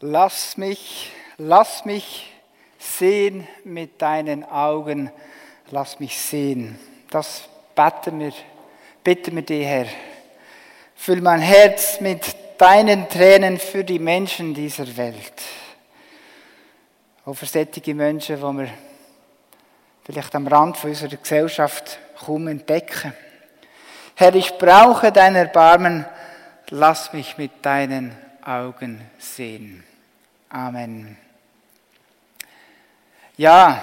Lass mich, lass mich sehen mit deinen Augen, lass mich sehen. Das beten wir, bitten wir dir, Herr. Füll mein Herz mit deinen Tränen für die Menschen dieser Welt. Auch für solche Menschen, die wir vielleicht am Rand unserer Gesellschaft kaum entdecken. Herr, ich brauche dein Erbarmen, lass mich mit deinen Augen sehen. Amen. Ja,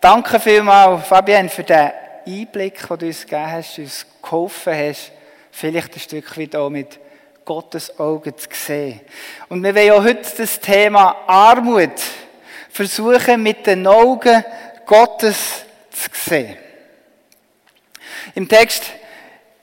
danke vielmals, Fabian, für den Einblick, den du uns gegeben hast, uns geholfen hast, vielleicht ein Stück weit auch mit Gottes Augen zu sehen. Und wir wollen auch heute das Thema Armut versuchen, mit den Augen Gottes zu sehen. Im Text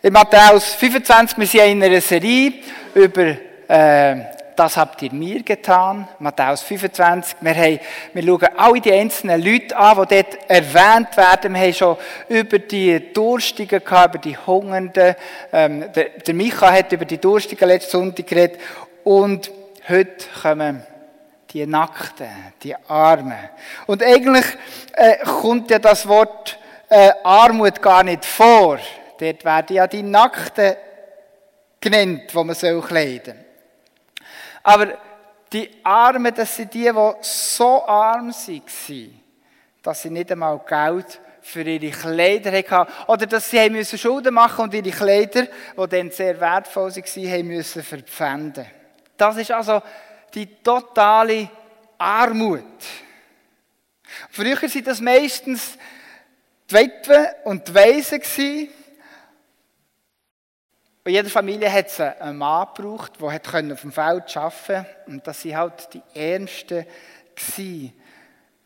in Matthäus 25, wir sind in einer Serie über äh, das habt ihr mir getan, Matthäus 25. Wir, haben, wir schauen alle die einzelnen Leute an, die dort erwähnt werden. Wir haben schon über die Durstigen gehabt, über die Hungernden. Ähm, der, der Micha hat über die Durstigen letzten Sonntag geredet. Und heute kommen die Nackten, die Armen. Und eigentlich äh, kommt ja das Wort äh, Armut gar nicht vor. Dort werden ja die Nackten genannt, die man kleiden soll. Aber die Armen, das sind die, die so arm waren, dass sie nicht einmal Geld für ihre Kleider hatten. Oder dass sie müssen Schulden machen und ihre Kleider, die dann sehr wertvoll waren, müssen verpfänden. Das ist also die totale Armut. Früher waren das meistens die Witwen und die Waisen. In jeder Familie hat es einen Mann gebraucht, der auf dem Feld arbeiten konnte. Und das waren halt die Ärmsten.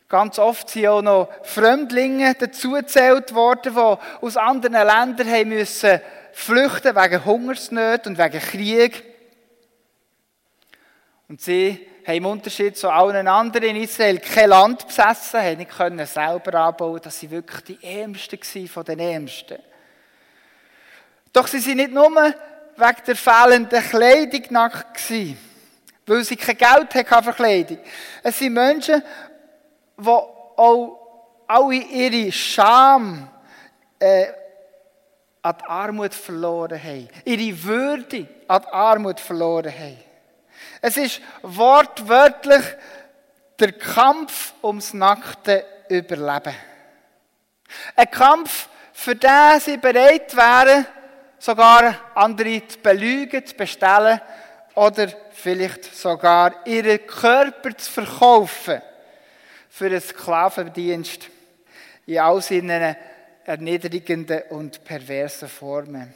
Ganz oft sind auch noch Fremdlinge dazugezählt worden, die aus anderen Ländern haben müssen flüchten wegen Hungersnöten und wegen Krieg. Und sie haben im Unterschied zu allen anderen in Israel kein Land besessen, haben nicht können selber anbauen, dass sie wirklich die Ärmsten von den Ärmsten. Doch sie sind nicht nur wegen der fehlenden Kleidung nackt gewesen, weil sie kein Geld hatten für Kleidung. Es sind Menschen, die auch alle ihre Scham äh, an die Armut verloren haben. Ihre Würde an die Armut verloren haben. Es ist wortwörtlich der Kampf ums nackte Überleben. Ein Kampf, für den sie bereit wären, sogar andere zu belügen, zu bestellen oder vielleicht sogar ihren Körper zu verkaufen für einen Sklavendienst in all seinen erniedrigenden und perversen Formen.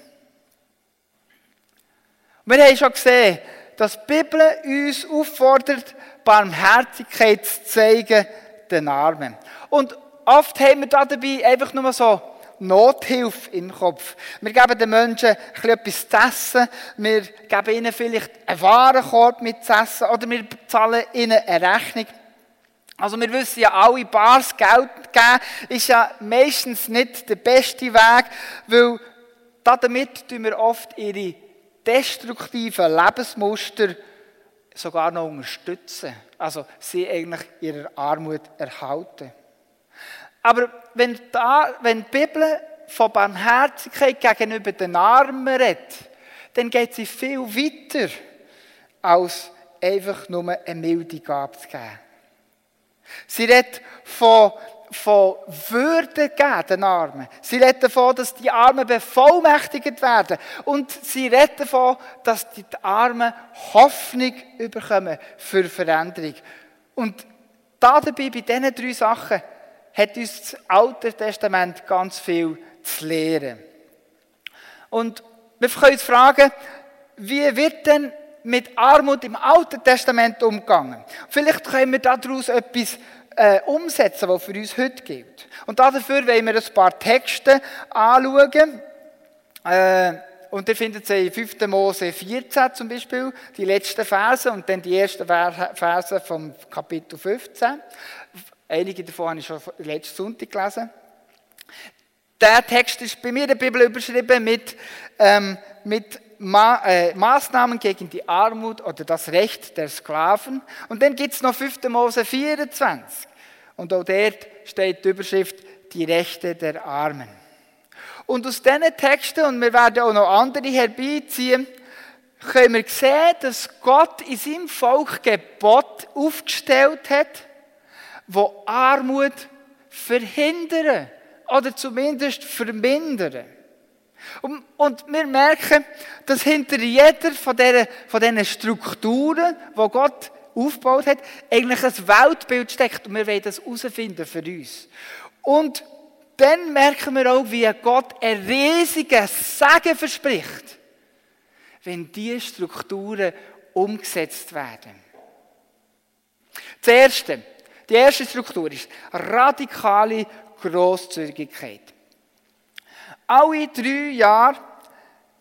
Wir haben schon gesehen, dass die Bibel uns auffordert, Barmherzigkeit zu zeigen den Armen. Und oft haben wir dabei einfach nur so Nothilfe im Kopf. Wir geben den Menschen etwas zu essen, wir geben ihnen vielleicht einen Warenkorb mit zu essen oder wir zahlen ihnen eine Rechnung. Also wir wissen ja alle, bares Geld geben ist ja meistens nicht der beste Weg, weil damit tun wir oft ihre destruktiven Lebensmuster sogar noch unterstützen. Also sie eigentlich ihrer Armut erhalten. Aber wenn, da, wenn die Bibel von Barmherzigkeit gegenüber den Armen redet, dann geht sie viel weiter, als einfach nur eine milde Gabe zu geben. Sie redet von, von Würde geben, den Armen. Sie redet davon, dass die Armen bevollmächtigt werden. Und sie redet davon, dass die Armen Hoffnung bekommen für Veränderung. Und dabei, bei diesen drei Sachen, hat uns das Alte Testament ganz viel zu lehren. Und wir können uns fragen, wie wird denn mit Armut im Alten Testament umgegangen? Vielleicht können wir daraus etwas äh, umsetzen, was für uns heute gilt. Und dafür wollen wir ein paar Texte anschauen. Äh, und ihr findet sie in 5. Mose 14 zum Beispiel, die letzten Verse und dann die ersten Verse vom Kapitel 15. Einige davon habe ich schon letzten Sonntag gelesen. Der Text ist bei mir in der Bibel überschrieben mit, ähm, mit Ma äh, Maßnahmen gegen die Armut oder das Recht der Sklaven. Und dann gibt es noch 5. Mose 24. Und auch dort steht die Überschrift die Rechte der Armen. Und aus diesen Texten, und wir werden auch noch andere herbeiziehen, können wir sehen, dass Gott in seinem Volk Gebot aufgestellt hat, wo Armut verhindern oder zumindest vermindern. Und, und, wir merken, dass hinter jeder von diesen, von diesen Strukturen, die Gott aufgebaut hat, eigentlich ein Weltbild steckt. Und wir wollen das herausfinden für uns. Und dann merken wir auch, wie Gott ein riesiges Segen verspricht, wenn diese Strukturen umgesetzt werden. Das die erste Struktur ist radikale Grosszügigkeit. Alle drei Jahre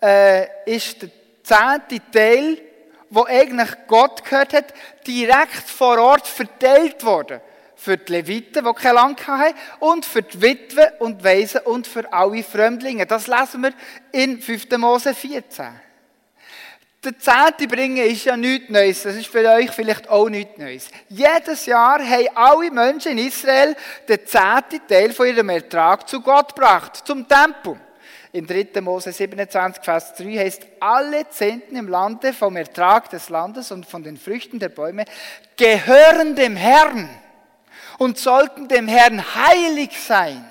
äh, ist der zehnte Teil, wo eigentlich Gott gehört hat, direkt vor Ort verteilt worden. Für die Leviten, die kein Land hatten, und für die Witwen und Waisen und für alle Fremdlinge. Das lesen wir in 5. Mose 14. Der Zehnte bringen ist ja nichts Neues. Das ist für euch vielleicht auch nichts Neues. Jedes Jahr haben alle Menschen in Israel den zehnten Teil von ihrem Ertrag zu Gott gebracht, zum Tempel. In 3. Mose 27, Vers 3 heißt, alle Zehnten im Lande vom Ertrag des Landes und von den Früchten der Bäume gehören dem Herrn und sollten dem Herrn heilig sein.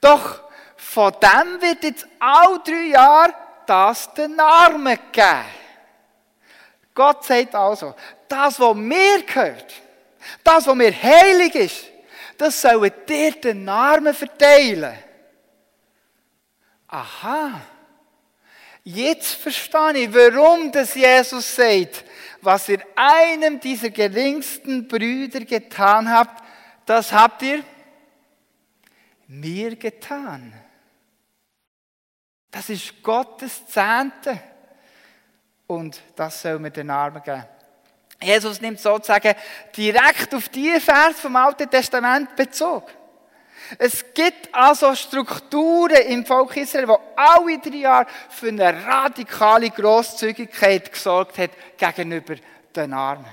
Doch von dem wird jetzt all drei Jahre das den Armen geben. Gott sagt also, das, was mir gehört, das, was mir heilig ist, das sollen dir den Armen verteilen. Aha. Jetzt verstehe ich, warum das Jesus sagt, was ihr einem dieser geringsten Brüder getan habt, das habt ihr mir getan. Das ist Gottes Zehnte. Und das soll man den Armen geben. Jesus nimmt sozusagen direkt auf die Vers vom Alten Testament Bezug. Es gibt also Strukturen im Volk Israel, die alle drei Jahre für eine radikale Grosszügigkeit gesorgt hat gegenüber den Armen.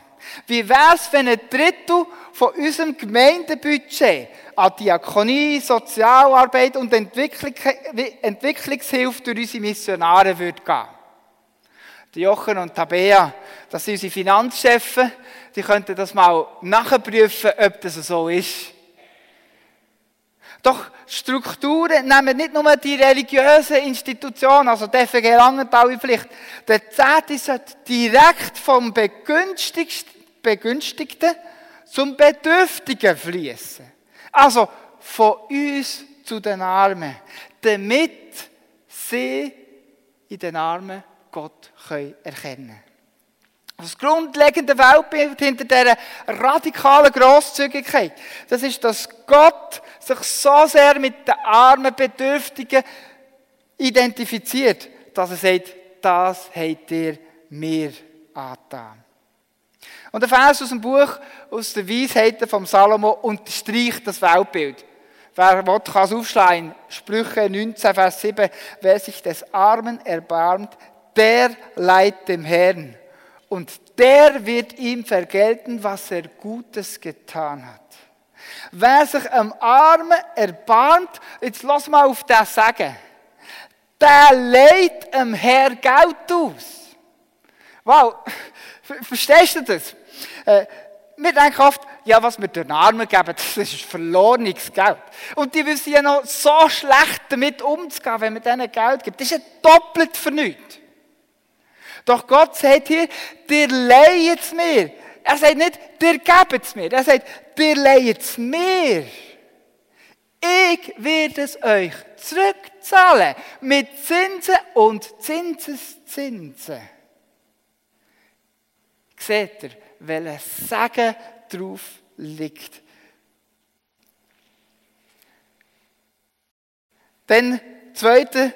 Wie wäre es, wenn ein Drittel von unserem Gemeindebudget an Diakonie, Sozialarbeit und Entwicklung, Entwicklungshilfe durch unsere Missionare würde gehen? Die Jochen und Tabea, das sind unsere Finanzchefs, die könnten das mal nachprüfen, ob das so ist. Doch Strukturen nehmen nicht nur die religiösen Institutionen, also die FG Langenthal in Pflicht. Der Zehnte sollte direkt vom Begünstigten zum Bedürftigen fließen. Also von uns zu den Armen, damit sie in den Armen Gott erkennen können. Das grundlegende Weltbild hinter dieser radikalen Grosszügigkeit, das ist, dass Gott sich so sehr mit den armen Bedürftigen identifiziert, dass er sagt, das habt ihr mir angetan. Und der Vers aus dem Buch, aus den Weisheiten vom Salomo, unterstreicht das Weltbild. Wer will, kann es aufschlagen. Sprüche 19, Vers 7. Wer sich des Armen erbarmt, der leiht dem Herrn und der wird ihm vergelten, was er Gutes getan hat. Wer sich am Armen erbarmt, jetzt lass mal auf das sagen, der leiht am Herr Geld aus. Wow, verstehst du das? Äh, wir denken oft, ja, was wir den Armen geben, das ist verlorenes Geld. Und die wissen ja noch so schlecht damit umzugehen, wenn man denen Geld gibt. Das ist ja doppelt nichts. Doch Gott sagt hier, dir leiht es mir. Er sagt nicht, dir gebt es mir. Er sagt, dir leiht es mir. Ich werde es euch zurückzahlen. Mit Zinsen und Zinseszinsen. Seht ihr, welcher Segen drauf liegt. Dann, zweite,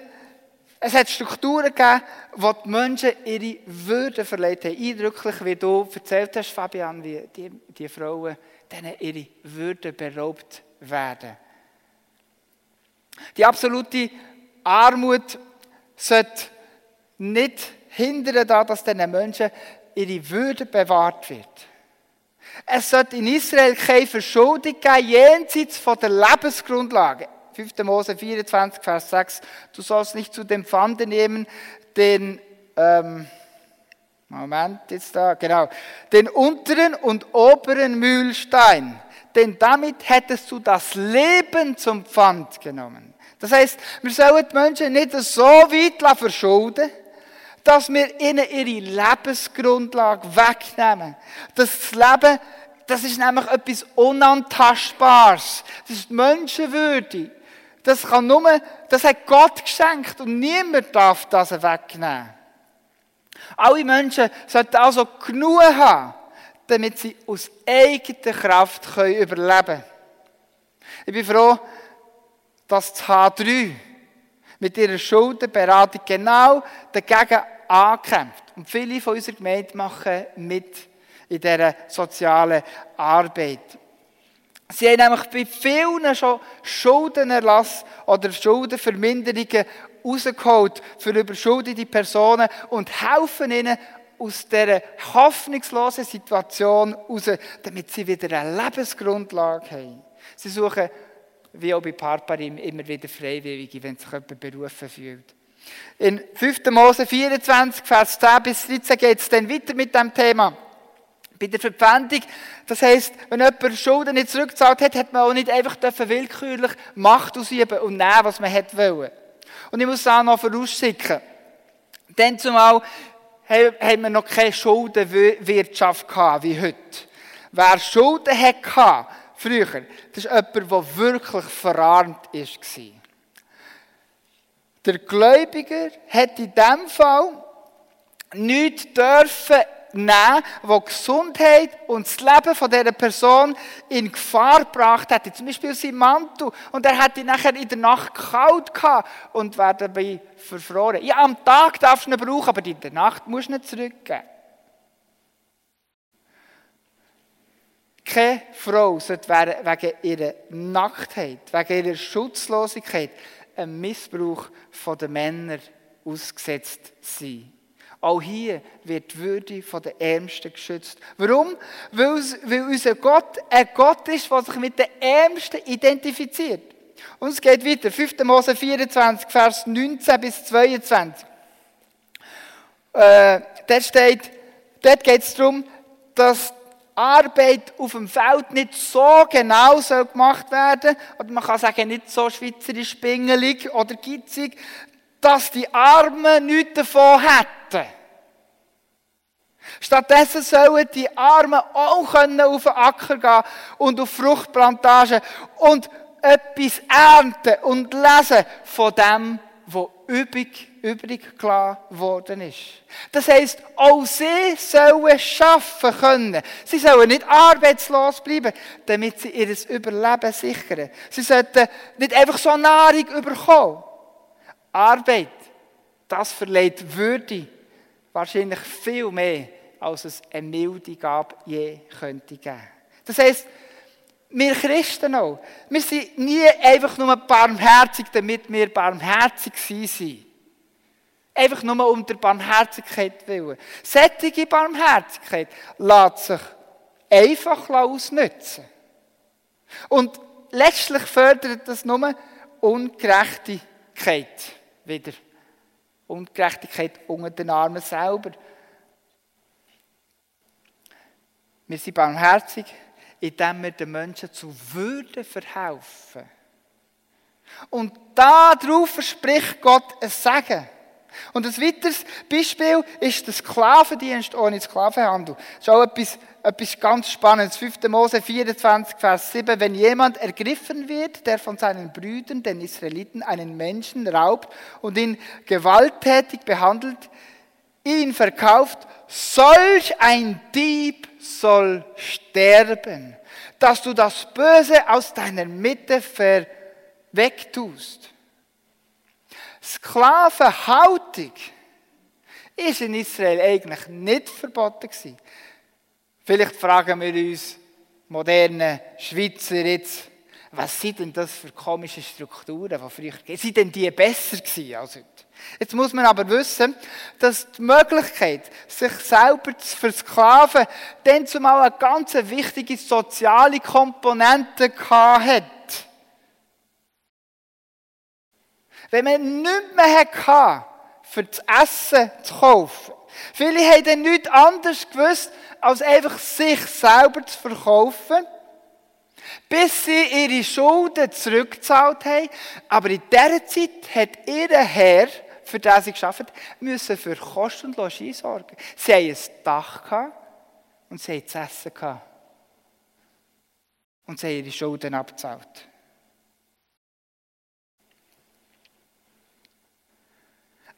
es hat Strukturen gegeben, wo die Menschen ihre Würde verleiht haben. Eindrücklich, wie du erzählt hast, Fabian, wie die, die Frauen denen ihre Würde beraubt werden. Die absolute Armut sollte nicht hindern, dass diesen Menschen ihre Würde bewahrt wird. Es sollte in Israel keine Verschuldung geben, jenseits von der Lebensgrundlage. 5. Mose 24, Vers 6. Du sollst nicht zu dem Pfande nehmen, den, ähm, Moment, jetzt da, genau, den unteren und oberen Mühlstein, denn damit hättest du das Leben zum Pfand genommen. Das heißt, wir sollen die Menschen nicht so weit verschulden, dass wir ihnen ihre Lebensgrundlage wegnehmen. Das Leben, das ist nämlich etwas Unantastbares. Das ist Menschenwürde. Das kann nur, das hat Gott geschenkt und niemand darf das wegnehmen. Alle Menschen sollten also genug haben, damit sie aus eigener Kraft können überleben können. Ich bin froh, dass das H3 mit ihrer Schuldenberatung genau dagegen angekämpft. Und viele von unserer Gemeinde machen mit in dieser sozialen Arbeit. Sie haben nämlich bei vielen schon Schuldenerlass oder Schuldenverminderungen rausgeholt für überschuldete Personen und helfen ihnen aus dieser hoffnungslosen Situation raus, damit sie wieder eine Lebensgrundlage haben. Sie suchen, wie auch bei Parparim, immer wieder Freiwillige, wenn sich jemand berufen fühlt. In 5. Mose 24, Vers 10 bis 13 geht es dann weiter mit dem Thema. Bei der Verpfändung, das heisst, wenn jemand Schulden nicht zurückgezahlt hat, hat man auch nicht einfach willkürlich Macht ausüben und nehmen, was man hätte wollen. Und ich muss auch noch vorausschicken, denn zumal haben wir noch keine Schuldenwirtschaft gehabt wie heute. Wer Schulden hatte, früher, das ist jemand, der wirklich verarmt war. Der Gläubiger hat in diesem Fall nichts dürfen nehmen, wo Gesundheit und das Leben von dieser Person in Gefahr gebracht hätte. Zum Beispiel sein Mantel. Und er hätte ihn nachher in der Nacht kalt gehabt und wäre dabei verfroren. Ja, am Tag darfst du ihn brauchen, aber in der Nacht musst du ihn zurückgeben. Keine Frau sollte wegen ihrer Nacktheit, wegen ihrer Schutzlosigkeit einem Missbrauch der Männer ausgesetzt sein. Auch hier wird die Würde der Ärmsten geschützt. Warum? Weil, unser Gott ein Gott ist, der sich mit den Ärmsten identifiziert. Und es geht weiter. 5. Mose 24, Vers 19 bis 22. Äh, dort steht, dort geht es darum, dass Arbeit auf dem Feld nicht so genau soll gemacht werden oder man kann sagen, nicht so schweizerisch pingelig oder gitzig, dass die Armen nichts davon hätten. Stattdessen sollen die Armen auch auf den Acker gehen und auf Fruchtplantagen und etwas ernten und lesen von dem, was übrig, übrig gelassen worden ist. Das heisst, auch sie sollen schaffen können. Sie sollen nicht arbeitslos bleiben, damit sie ihr Überleben sichern. Sie sollten nicht einfach so Nahrung überkommen. Arbeit, das verleiht Würde wahrscheinlich viel mehr, als es eine milde Gabe je könnte geben. Das heisst, wir Christen auch. Wir sind nie einfach nur barmherzig, damit wir barmherzig sind. Einfach nur um der Barmherzigkeit willen. Sättige Barmherzigkeit lässt sich einfach ausnutzen. Und letztlich fördert das nur Ungerechtigkeit wieder. Ungerechtigkeit unter den Armen selber. Wir sind barmherzig, indem wir den Menschen zu Würde verhelfen. Und darauf verspricht Gott ein Segen. Und ein weiteres Beispiel ist der Sklavendienst ohne Sklavenhandel. Das ist auch etwas, etwas ganz Spannendes. 5. Mose 24, Vers 7. Wenn jemand ergriffen wird, der von seinen Brüdern, den Israeliten, einen Menschen raubt und ihn gewalttätig behandelt, ihn verkauft, solch ein Dieb soll sterben, dass du das Böse aus deiner Mitte wegtust. Sklavenhaltung ist in Israel eigentlich nicht verboten gewesen. Vielleicht fragen wir uns moderne Schweizer jetzt, was sind denn das für komische Strukturen, die früher Sind denn die besser gewesen als heute? Jetzt muss man aber wissen, dass die Möglichkeit, sich selber zu versklaven, dann zumal eine ganz wichtige soziale Komponente hat. Wenn man nichts mehr hatte, für das Essen zu kaufen, viele haben dann nichts anderes gewusst, als einfach sich selber zu verkaufen, bis sie ihre Schulden zurückgezahlt haben. Aber in dieser Zeit hat ihr Herr für das sie geschafft müssen für Kost und Logis sorgen. Sie haben ein Dach gehabt und sie haben zu essen gehabt. Und sie haben ihre Schulden abgezahlt.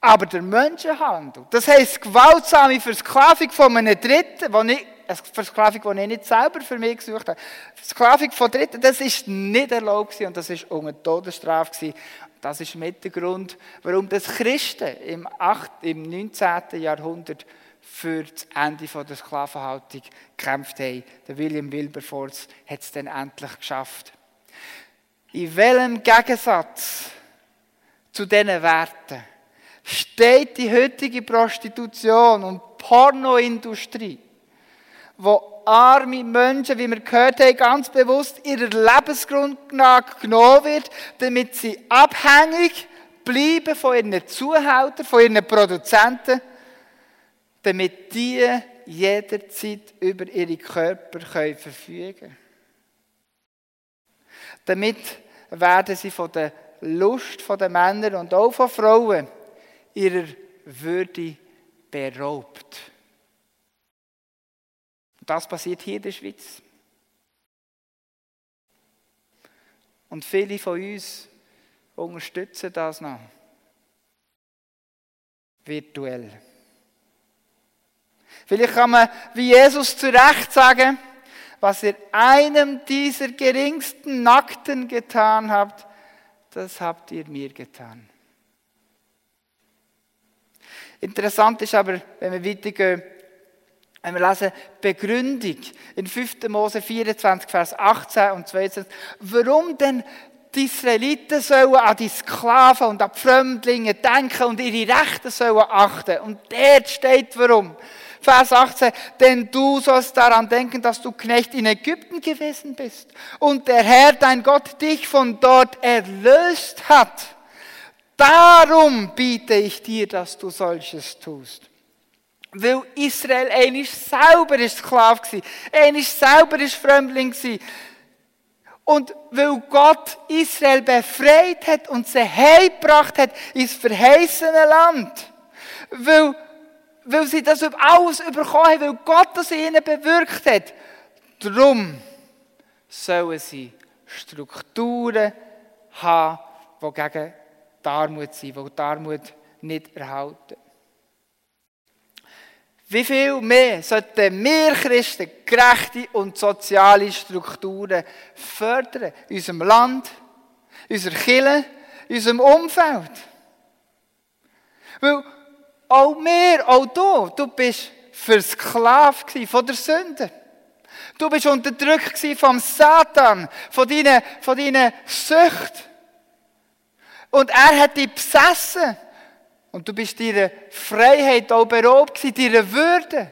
Aber der Menschenhandel, das heisst gewaltsame Versklavung von einem Dritten, wo ich, eine Versklavung, die ich nicht selber für mich gesucht habe, Versklavung von Dritten, das ist nicht erlaubt und das war unter Todesstrafe. Das ist mit der Grund, warum das Christen im, 8, im 19. Jahrhundert für das Ende der Sklavenhaltung gekämpft haben. Der William Wilberforce hat es dann endlich geschafft. In welchem Gegensatz zu diesen Werten steht die heutige Prostitution und Pornoindustrie, wo arme Menschen, wie wir gehört haben, ganz bewusst ihrer Lebensgrundlage genommen wird, damit sie abhängig bleiben von ihren Zuhältern, von ihren Produzenten, damit die jederzeit über ihre Körper können verfügen können. Damit werden sie von der Lust der Männer und auch von Frauen ihrer Würde beraubt. Das passiert hier in der Schweiz. Und viele von uns unterstützen das noch. Virtuell. Vielleicht kann man wie Jesus zu Recht sagen, was ihr einem dieser geringsten Nackten getan habt, das habt ihr mir getan. Interessant ist aber, wenn wir weitergehen, wenn wir lesen, Begründung in 5. Mose 24, Vers 18 und 22, warum denn die Israeliten sollen an die Sklaven und an die Fremdlinge denken und ihre Rechte sollen achten. Und dort steht warum. Vers 18, denn du sollst daran denken, dass du Knecht in Ägypten gewesen bist und der Herr, dein Gott, dich von dort erlöst hat. Darum biete ich dir, dass du solches tust. Weil Israel eigentlich selber ist Sklave war. Eigentlich selber ist Fremdling war. Und weil Gott Israel befreit hat und sie heimgebracht hat ins verheißene Land. Weil, weil sie das alles bekommen haben, weil Gott das ihnen bewirkt hat. Darum sollen sie Strukturen haben, die gegen die Armut sind, die die Armut nicht erhalten. Wie viel mehr sollten wir Christen gerechte und soziale Strukturen fördern? In unserem Land, unserer Kirche, unserem Umfeld. Weil auch wir, auch du, du bist versklavt von der Sünde. Du bist unterdrückt vom Satan, von deinen, von deinen Süchten. Und er hat dich besessen. Und du bist deiner Freiheit auch beraubt deiner Würde.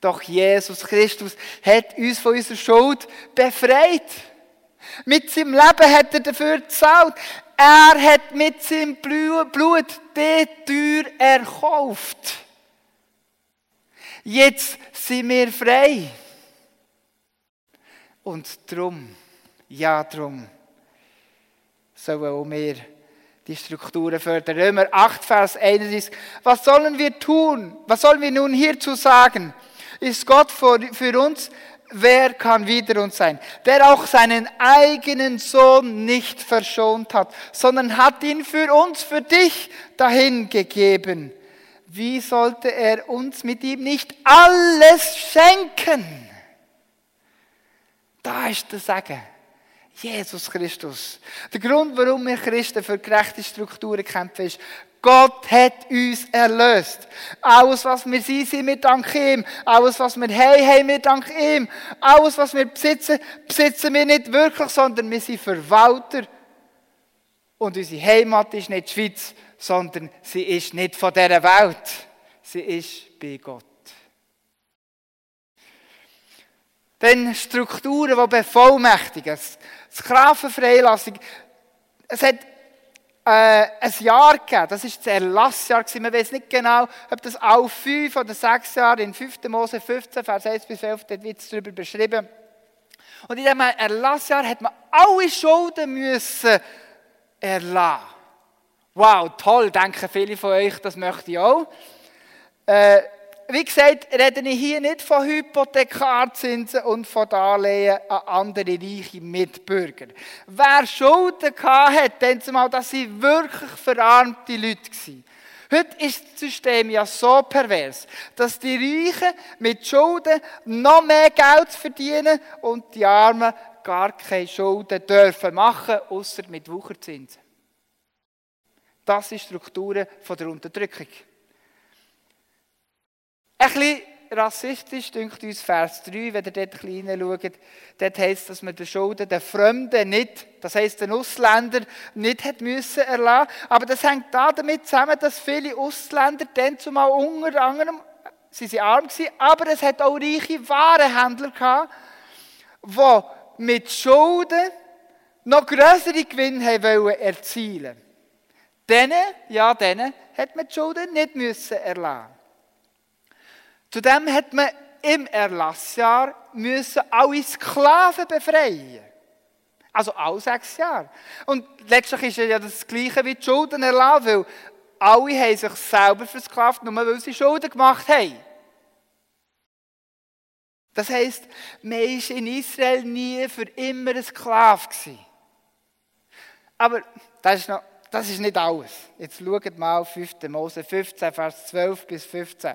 Doch Jesus Christus hat uns von unserer Schuld befreit. Mit seinem Leben hat er dafür gezahlt. Er hat mit seinem Blut die Tür erkauft. Jetzt sind wir frei. Und drum, ja drum, sollen auch wir die Strukturen fördern. Römer 8, Vers 31. Was sollen wir tun? Was sollen wir nun hierzu sagen? Ist Gott für uns? Wer kann wider uns sein? Der auch seinen eigenen Sohn nicht verschont hat, sondern hat ihn für uns, für dich dahingegeben. Wie sollte er uns mit ihm nicht alles schenken? Da ist der Sagen. Jesus Christus. Der Grund, warum wir Christen für gerechte Strukturen kämpfen, ist, Gott hat uns erlöst. Alles, was wir sind, sind wir dank ihm. Alles, was wir haben, haben wir dank ihm. Alles, was wir besitzen, besitzen wir nicht wirklich, sondern wir sind Verwalter. Und unsere Heimat ist nicht die Schweiz, sondern sie ist nicht von dieser Welt. Sie ist bei Gott. Dann Strukturen, die bevollmächtigen. Sklavenfreilassung. Es hat äh, ein Jahr gegeben, das war das Erlassjahr. Man weiß nicht genau, ob das auch fünf oder sechs Jahre in 5. Mose 15, Vers 1 bis 11, dort wird es darüber beschrieben. Und in diesem Erlassjahr hat man alle Schulden müssen erlassen. Wow, toll, denken viele von euch, das möchte ich auch. Äh, wie gesagt, rede ich hier nicht von Hypothekarzinsen und von Darlehen an andere reiche Mitbürger. Wer Schulden hatte, dann zumal, dass sie wirklich verarmte Leute. Heute ist das System ja so pervers, dass die Reichen mit Schulden noch mehr Geld verdienen und die Armen gar keine Schulden dürfen machen, außer mit Wucherzinsen. Das sind Strukturen der Unterdrückung. Ein bisschen rassistisch dünkt uns Vers 3, wenn ihr dort klein schaut. Dort heisst, dass man den Schulden den Fremden nicht, das heisst den Ausländer, nicht hat müssen erlassen. Aber das hängt damit zusammen, dass viele Ausländer dann zumal unter anderem, sie sind arm gewesen, aber es hat auch reiche Warenhändler gehabt, die mit Schulden noch größere Gewinne haben erzielen Denen, ja, denen hat man die Schulden nicht müssen erlassen. Zudem hat man im Erlassjahr müssen alle Sklaven befreien. Also alle sechs Jahre. Und letztlich ist ja das Gleiche wie die Schulden erlassen, weil alle haben sich selber versklavt, nur weil sie Schulden gemacht haben. Das heisst, man war in Israel nie für immer ein Sklave. Aber das ist, noch, das ist nicht alles. Jetzt schaut mal 5. Mose 15, Vers 12 bis 15.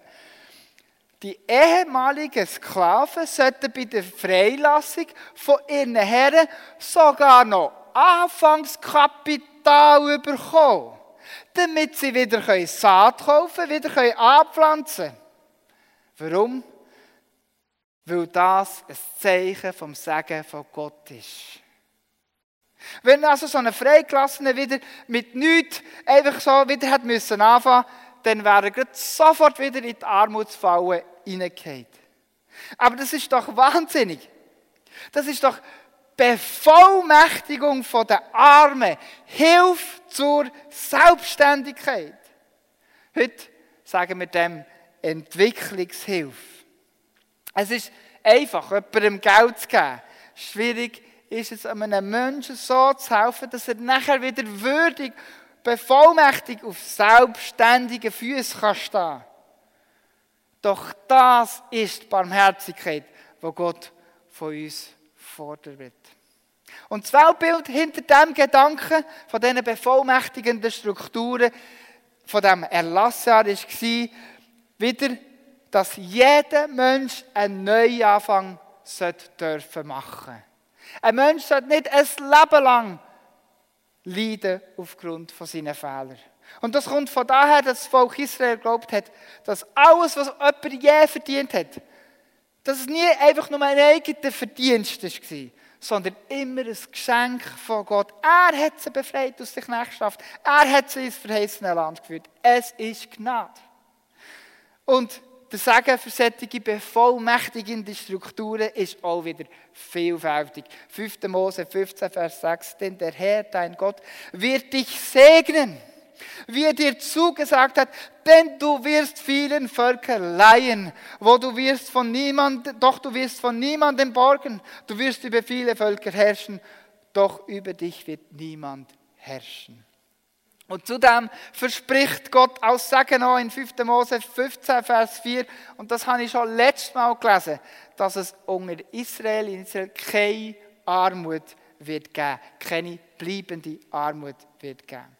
Die ehemaligen Sklaven sollten bei der Freilassung von ihren Herren sogar noch Anfangskapital bekommen, damit sie wieder Saat kaufen wieder anpflanzen können. Warum? Weil das ein Zeichen vom Segen von Gott ist. Wenn also so ein Freigelassener wieder mit nichts einfach so wieder hat müssen anfangen, dann wäre er sofort wieder in die Armutsfalle hineingeht. Aber das ist doch wahnsinnig. Das ist doch Bevollmächtigung der Armen. Hilfe zur Selbstständigkeit. Heute sagen wir dem Entwicklungshilfe. Es ist einfach, jemandem Geld zu geben. Schwierig ist es, einem Menschen so zu helfen, dass er nachher wieder würdig, bevollmächtigt auf selbstständigen Füßen stehen kann. Doch das ist die Barmherzigkeit, wo Gott von uns fordert. Und das Weltbild hinter dem Gedanken von diesen bevollmächtigenden Strukturen, von dem Erlassjahr, war wieder, dass jeder Mensch einen Neuanfang dürfen machen Ein Mensch sollte nicht ein Leben lang leiden aufgrund von seinen Fehlern. Und das kommt von daher, dass das Volk Israel glaubt hat, dass alles, was jemand je verdient hat, dass es nie einfach nur ein eigener Verdienst war, sondern immer ein Geschenk von Gott. Er hat sie befreit aus der Knechtschaft. Er hat sie ins verheißene Land geführt. Es ist Gnade. Und der Segen für solche bevollmächtigende Strukturen ist auch wieder vielfältig. 5. Mose 15, Vers 6. Denn der Herr, dein Gott, wird dich segnen wie er dir zugesagt hat, denn du wirst vielen Völkern leihen, wo du wirst von niemand, doch du wirst von niemandem borgen, du wirst über viele Völker herrschen, doch über dich wird niemand herrschen. Und zudem verspricht Gott aus Sagen auch in 5. Mose 15, Vers 4, und das habe ich schon letztes Mal gelesen, dass es unter Israel, in Israel keine Armut wird geben, keine bleibende Armut wird geben.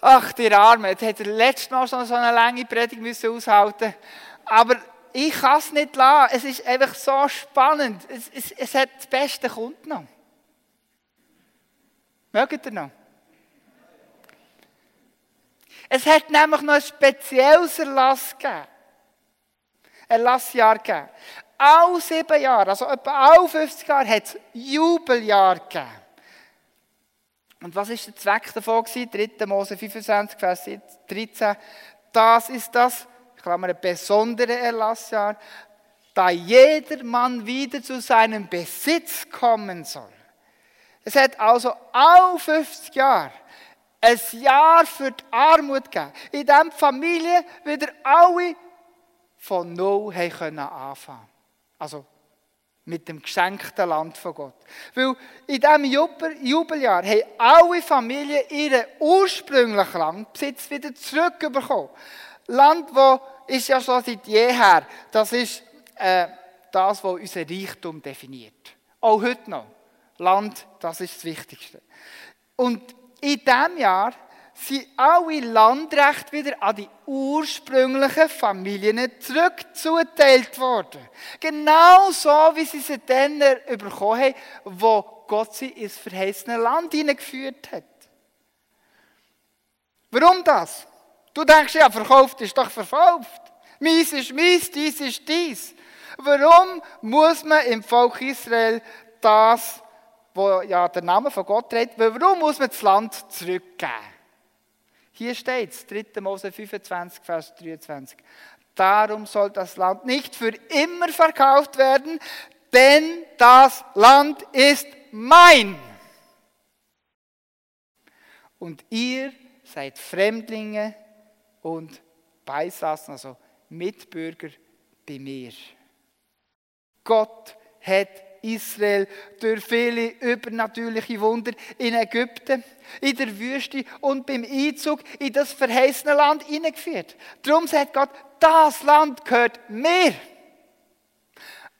Ach, die Arme, jetzt hätte er letztes Mal schon so eine lange Predigt müssen aushalten Aber ich kann es nicht lassen. Es ist einfach so spannend. Es, es, es hat das Beste kommt noch. Mögt ihr noch? Es hat nämlich noch ein spezielles Erlass gegeben. Erlassjahr gegeben. Alle sieben Jahre, also etwa alle 50 Jahre, hat es Jubeljahr gegeben. Und was ist der Zweck davon 3. Mose 25, Vers 13. Das ist das, ich ein besonderes Erlassjahr, da jeder Mann wieder zu seinem Besitz kommen soll. Es hat also auch 50 Jahre ein Jahr für die Armut gegeben, in dem die Familie wieder alle von Null anfangen Also mit dem geschenkten Land von Gott. Weil in diesem Jubeljahr haben alle Familien ihren ursprünglichen Landbesitz wieder zurückbekommen. Land, wo ist ja schon seit jeher, das ist äh, das, was unser Reichtum definiert. Auch heute noch. Land, das ist das Wichtigste. Und in diesem Jahr sind alle Landrechte wieder an die ursprünglichen Familien zurückzuteilt worden. Genau so, wie sie sie dann bekommen haben, wo Gott sie ins verheißene Land hineingeführt hat. Warum das? Du denkst, ja, verkauft ist doch verkauft. Mies ist mies, dies ist dies. Warum muss man im Volk Israel das, wo ja der Name von Gott trägt, warum muss man das Land zurückgeben? Hier steht es, 3. Mose 25, Vers 23. Darum soll das Land nicht für immer verkauft werden, denn das Land ist mein. Und ihr seid Fremdlinge und Beisassen, also Mitbürger bei mir. Gott hat Israel durch viele übernatürliche Wunder in Ägypten, in der Wüste und beim Einzug in das verheißene Land hineingeführt. Darum sagt Gott, das Land gehört mir.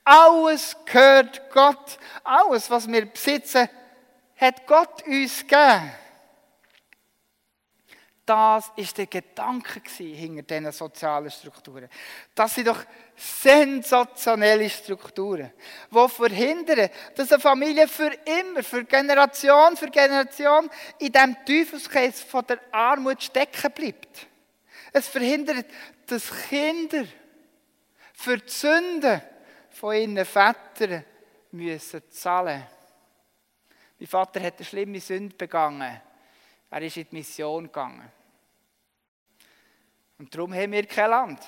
Alles gehört Gott. Alles, was wir besitzen, hat Gott uns gegeben. Das ist der Gedanke hinter diesen sozialen Strukturen. Das sind doch sensationelle Strukturen, die verhindern, dass eine Familie für immer, für Generation für Generation in diesem Teufelskreis von der Armut stecken bleibt. Es verhindert, dass Kinder für die Sünden von ihren Vätern müssen zahlen. Mein Vater hat eine schlimme Sünde begangen. Er ist in die Mission gegangen. Und darum haben wir kein Land.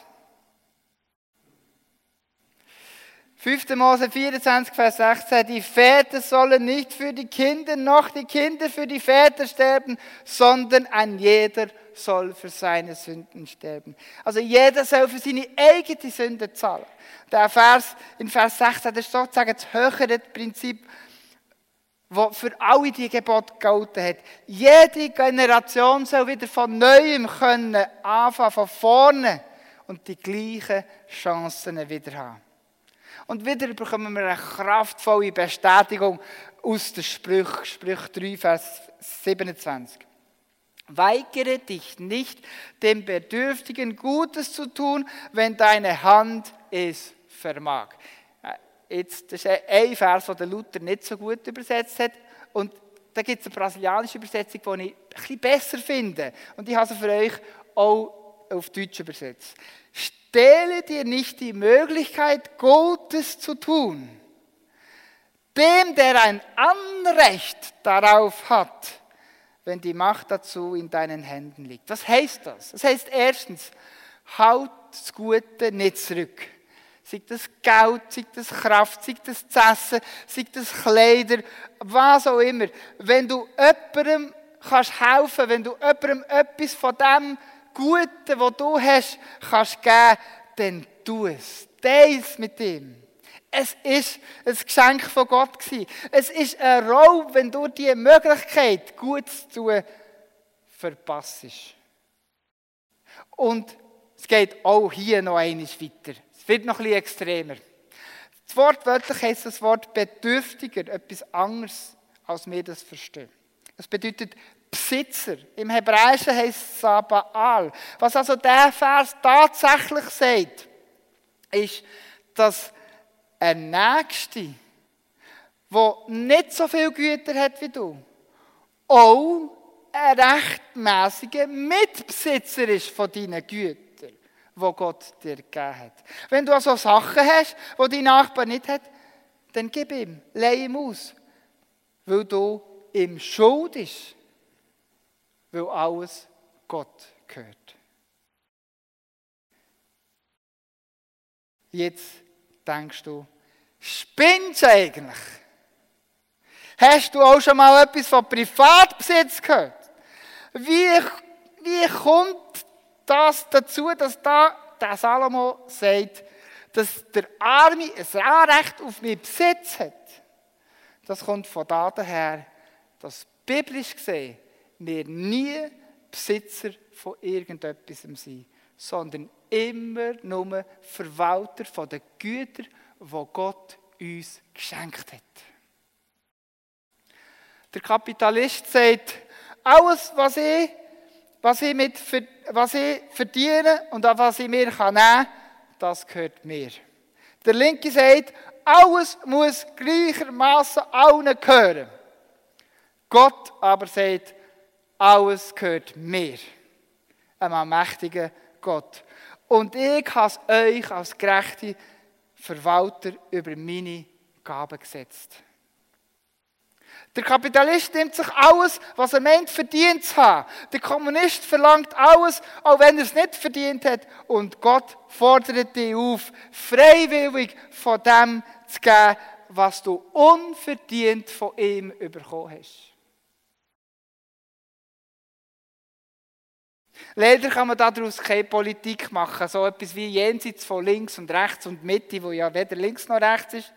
5. Mose 24, Vers 16. Die Väter sollen nicht für die Kinder, noch die Kinder für die Väter sterben, sondern ein jeder soll für seine Sünden sterben. Also jeder soll für seine eigene Sünde zahlen. Der Vers in Vers 16, das ist sozusagen das höhere Prinzip wo für alle die Gebote gelten hat. Jede Generation soll wieder von Neuem können anfangen, von vorne und die gleichen Chancen wieder haben. Und wieder bekommen wir eine kraftvolle Bestätigung aus der Sprüch, Sprüch 3, Vers 27. Weigere dich nicht, dem Bedürftigen Gutes zu tun, wenn deine Hand es vermag. Jetzt, das ist ein Vers, den Luther nicht so gut übersetzt hat. Und da gibt es eine brasilianische Übersetzung, die ich ein bisschen besser finde. Und ich habe sie für euch auch auf Deutsch übersetzt. Stehle dir nicht die Möglichkeit, Gutes zu tun. Dem, der ein Anrecht darauf hat, wenn die Macht dazu in deinen Händen liegt. Was heißt das? Das heißt erstens, haut das Gute nicht zurück. Sei das Geld, sei das Kraft, sei das Essen, sei das Kleider, was auch immer. Wenn du jemandem kannst helfen, wenn du jemandem etwas von dem Guten, was du hast, kannst geben, dann tu es. Teil es mit ihm. Es ist ein Geschenk von Gott gewesen. Es ist ein Raub, wenn du die Möglichkeit, gut zu tun, verpasst. Und es geht auch hier noch eines weiter wird noch bisschen extremer. Das Wort wörtlich heißt das Wort bedürftiger, etwas anderes, als wir das verstehen. Es bedeutet Besitzer. Im Hebräischen heißt es Sabaal. Was also der Vers tatsächlich sagt, ist, dass ein Nächste, der nicht so viel Güter hat wie du, auch ein rechtmäßiger Mitbesitzer ist von deinen Gütern wo Gott dir gegeben hat. Wenn du also Sachen hast, die dein Nachbar nicht hat, dann gib ihm, leih ihm aus, weil du ihm schuldest. weil alles Gott gehört. Jetzt denkst du, spinnst du eigentlich? Hast du auch schon mal etwas von Privatbesitz gehört? Wie, wie kommt das dazu, dass da der Salomo sagt, dass der Arme ein Anrecht auf meinen Besitz hat? Das kommt von da her, dass biblisch gesehen wir nie Besitzer von irgendetwas sind, sondern immer nur Verwalter von den Gütern, die Gott uns geschenkt hat. Der Kapitalist sagt, alles, was ich, was ich, mit, was ich verdiene und was ich mir nehmen kann, das gehört mir. Der Linke sagt, alles muss gleichermaßen allen gehören. Gott aber sagt, alles gehört mir. Einem mächtigen Gott. Und ich habe euch als gerechte Verwalter über meine Gaben gesetzt. Der Kapitalist nimmt sich alles, was er meint, verdient zu haben. Der Kommunist verlangt alles, auch wenn er es nicht verdient hat. Und Gott fordert dich auf, freiwillig von dem zu geben, was du unverdient von ihm bekommen hast. Leider kann man daraus keine Politik machen, so etwas wie jenseits von links und rechts und Mitte, wo ja weder links noch rechts ist.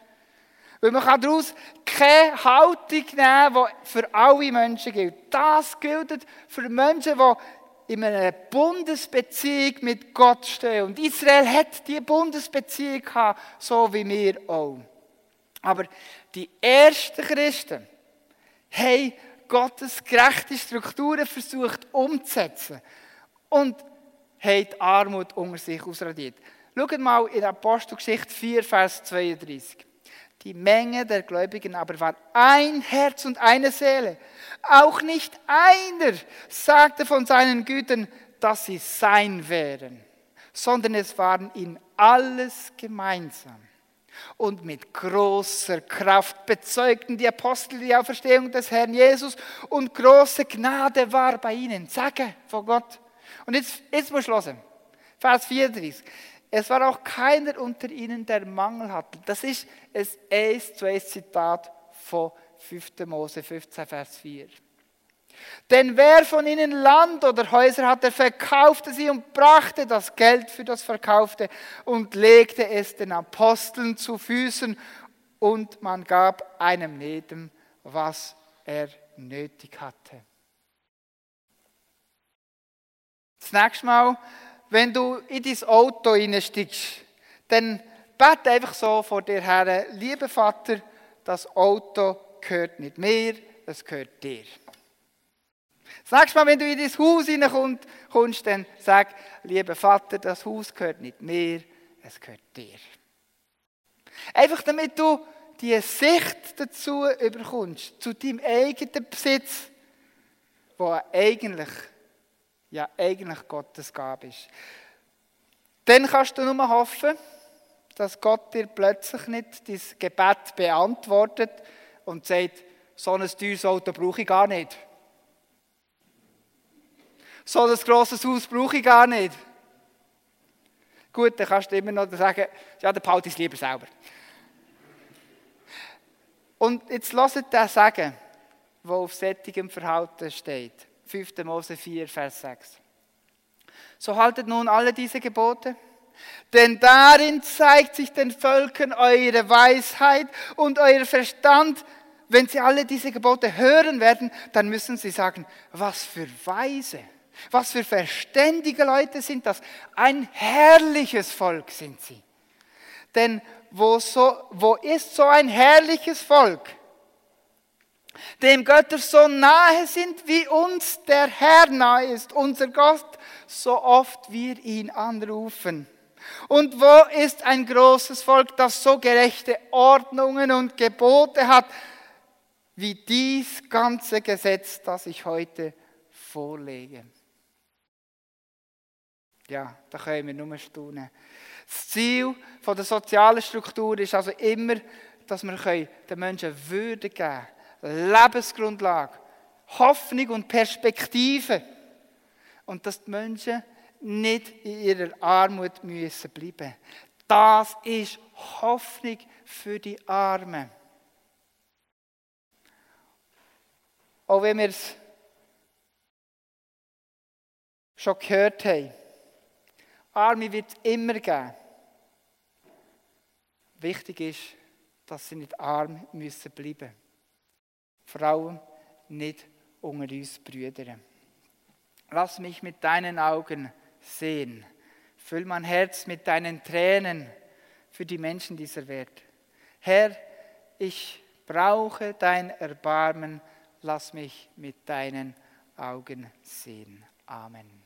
Weil man kann daraus keine Haltung nehmen, die für alle Menschen gilt. Das gilt für Menschen, die in einer Bundesbeziehung mit Gott stehen. Und Israel hat diese Bundesbeziehung gehabt, so wie wir auch. Aber die ersten Christen haben Gottes gerechte Strukturen versucht umzusetzen und haben die Armut unter sich ausradiert. Schaut mal in Apostelgeschichte 4, Vers 32. Die Menge der Gläubigen aber war ein Herz und eine Seele. Auch nicht einer sagte von seinen Gütern, dass sie sein wären, sondern es waren ihnen alles gemeinsam. Und mit großer Kraft bezeugten die Apostel die Auferstehung des Herrn Jesus und große Gnade war bei ihnen. Sage von Gott. Und jetzt, jetzt muss ich hören. Vers 34. Es war auch keiner unter ihnen, der Mangel hatte. Das ist ein 1 zu 1 Zitat von 5. Mose 15, Vers 4. Denn wer von ihnen Land oder Häuser hatte, verkaufte sie und brachte das Geld für das Verkaufte und legte es den Aposteln zu Füßen und man gab einem jedem, was er nötig hatte. Das nächste Mal wenn du in dein Auto reinsteigst, dann bete einfach so vor dir her, lieber Vater, das Auto gehört nicht mir, es gehört dir. Das nächste Mal, wenn du in dein Haus reinkommst, dann sag, lieber Vater, das Haus gehört nicht mir, es gehört dir. Einfach damit du die Sicht dazu überkommst, zu deinem eigenen Besitz, wo eigentlich ja eigentlich Gottes Gabe ist. Dann kannst du nur hoffen, dass Gott dir plötzlich nicht dein Gebet beantwortet und sagt, so ein teures Auto brauche ich gar nicht. So ein grosses Haus brauche ich gar nicht. Gut, dann kannst du immer noch sagen, ja, dann behalte ich es lieber selber. Und jetzt lasst den sagen, wo auf sättigem Verhalten steht. 5. Mose 4, Vers 6. So haltet nun alle diese Gebote, denn darin zeigt sich den Völkern eure Weisheit und euer Verstand. Wenn sie alle diese Gebote hören werden, dann müssen sie sagen, was für Weise, was für verständige Leute sind das. Ein herrliches Volk sind sie. Denn wo, so, wo ist so ein herrliches Volk? Dem Götter so nahe sind, wie uns der Herr nahe ist, unser Gott, so oft wir ihn anrufen. Und wo ist ein großes Volk, das so gerechte Ordnungen und Gebote hat, wie dies ganze Gesetz, das ich heute vorlege? Ja, da können wir nur staunen. Das Ziel der sozialen Struktur ist also immer, dass wir den Menschen Würde geben können Lebensgrundlage, Hoffnung und Perspektive. Und dass die Menschen nicht in ihrer Armut müssen bleiben. Das ist Hoffnung für die Armen. Auch wenn wir es schon gehört haben, Arme wird es immer geben. Wichtig ist, dass sie nicht arm müssen bleiben. Vor allem nicht unter uns Brüdern. Lass mich mit deinen Augen sehen. Füll mein Herz mit deinen Tränen für die Menschen dieser Welt. Herr, ich brauche dein Erbarmen. Lass mich mit deinen Augen sehen. Amen.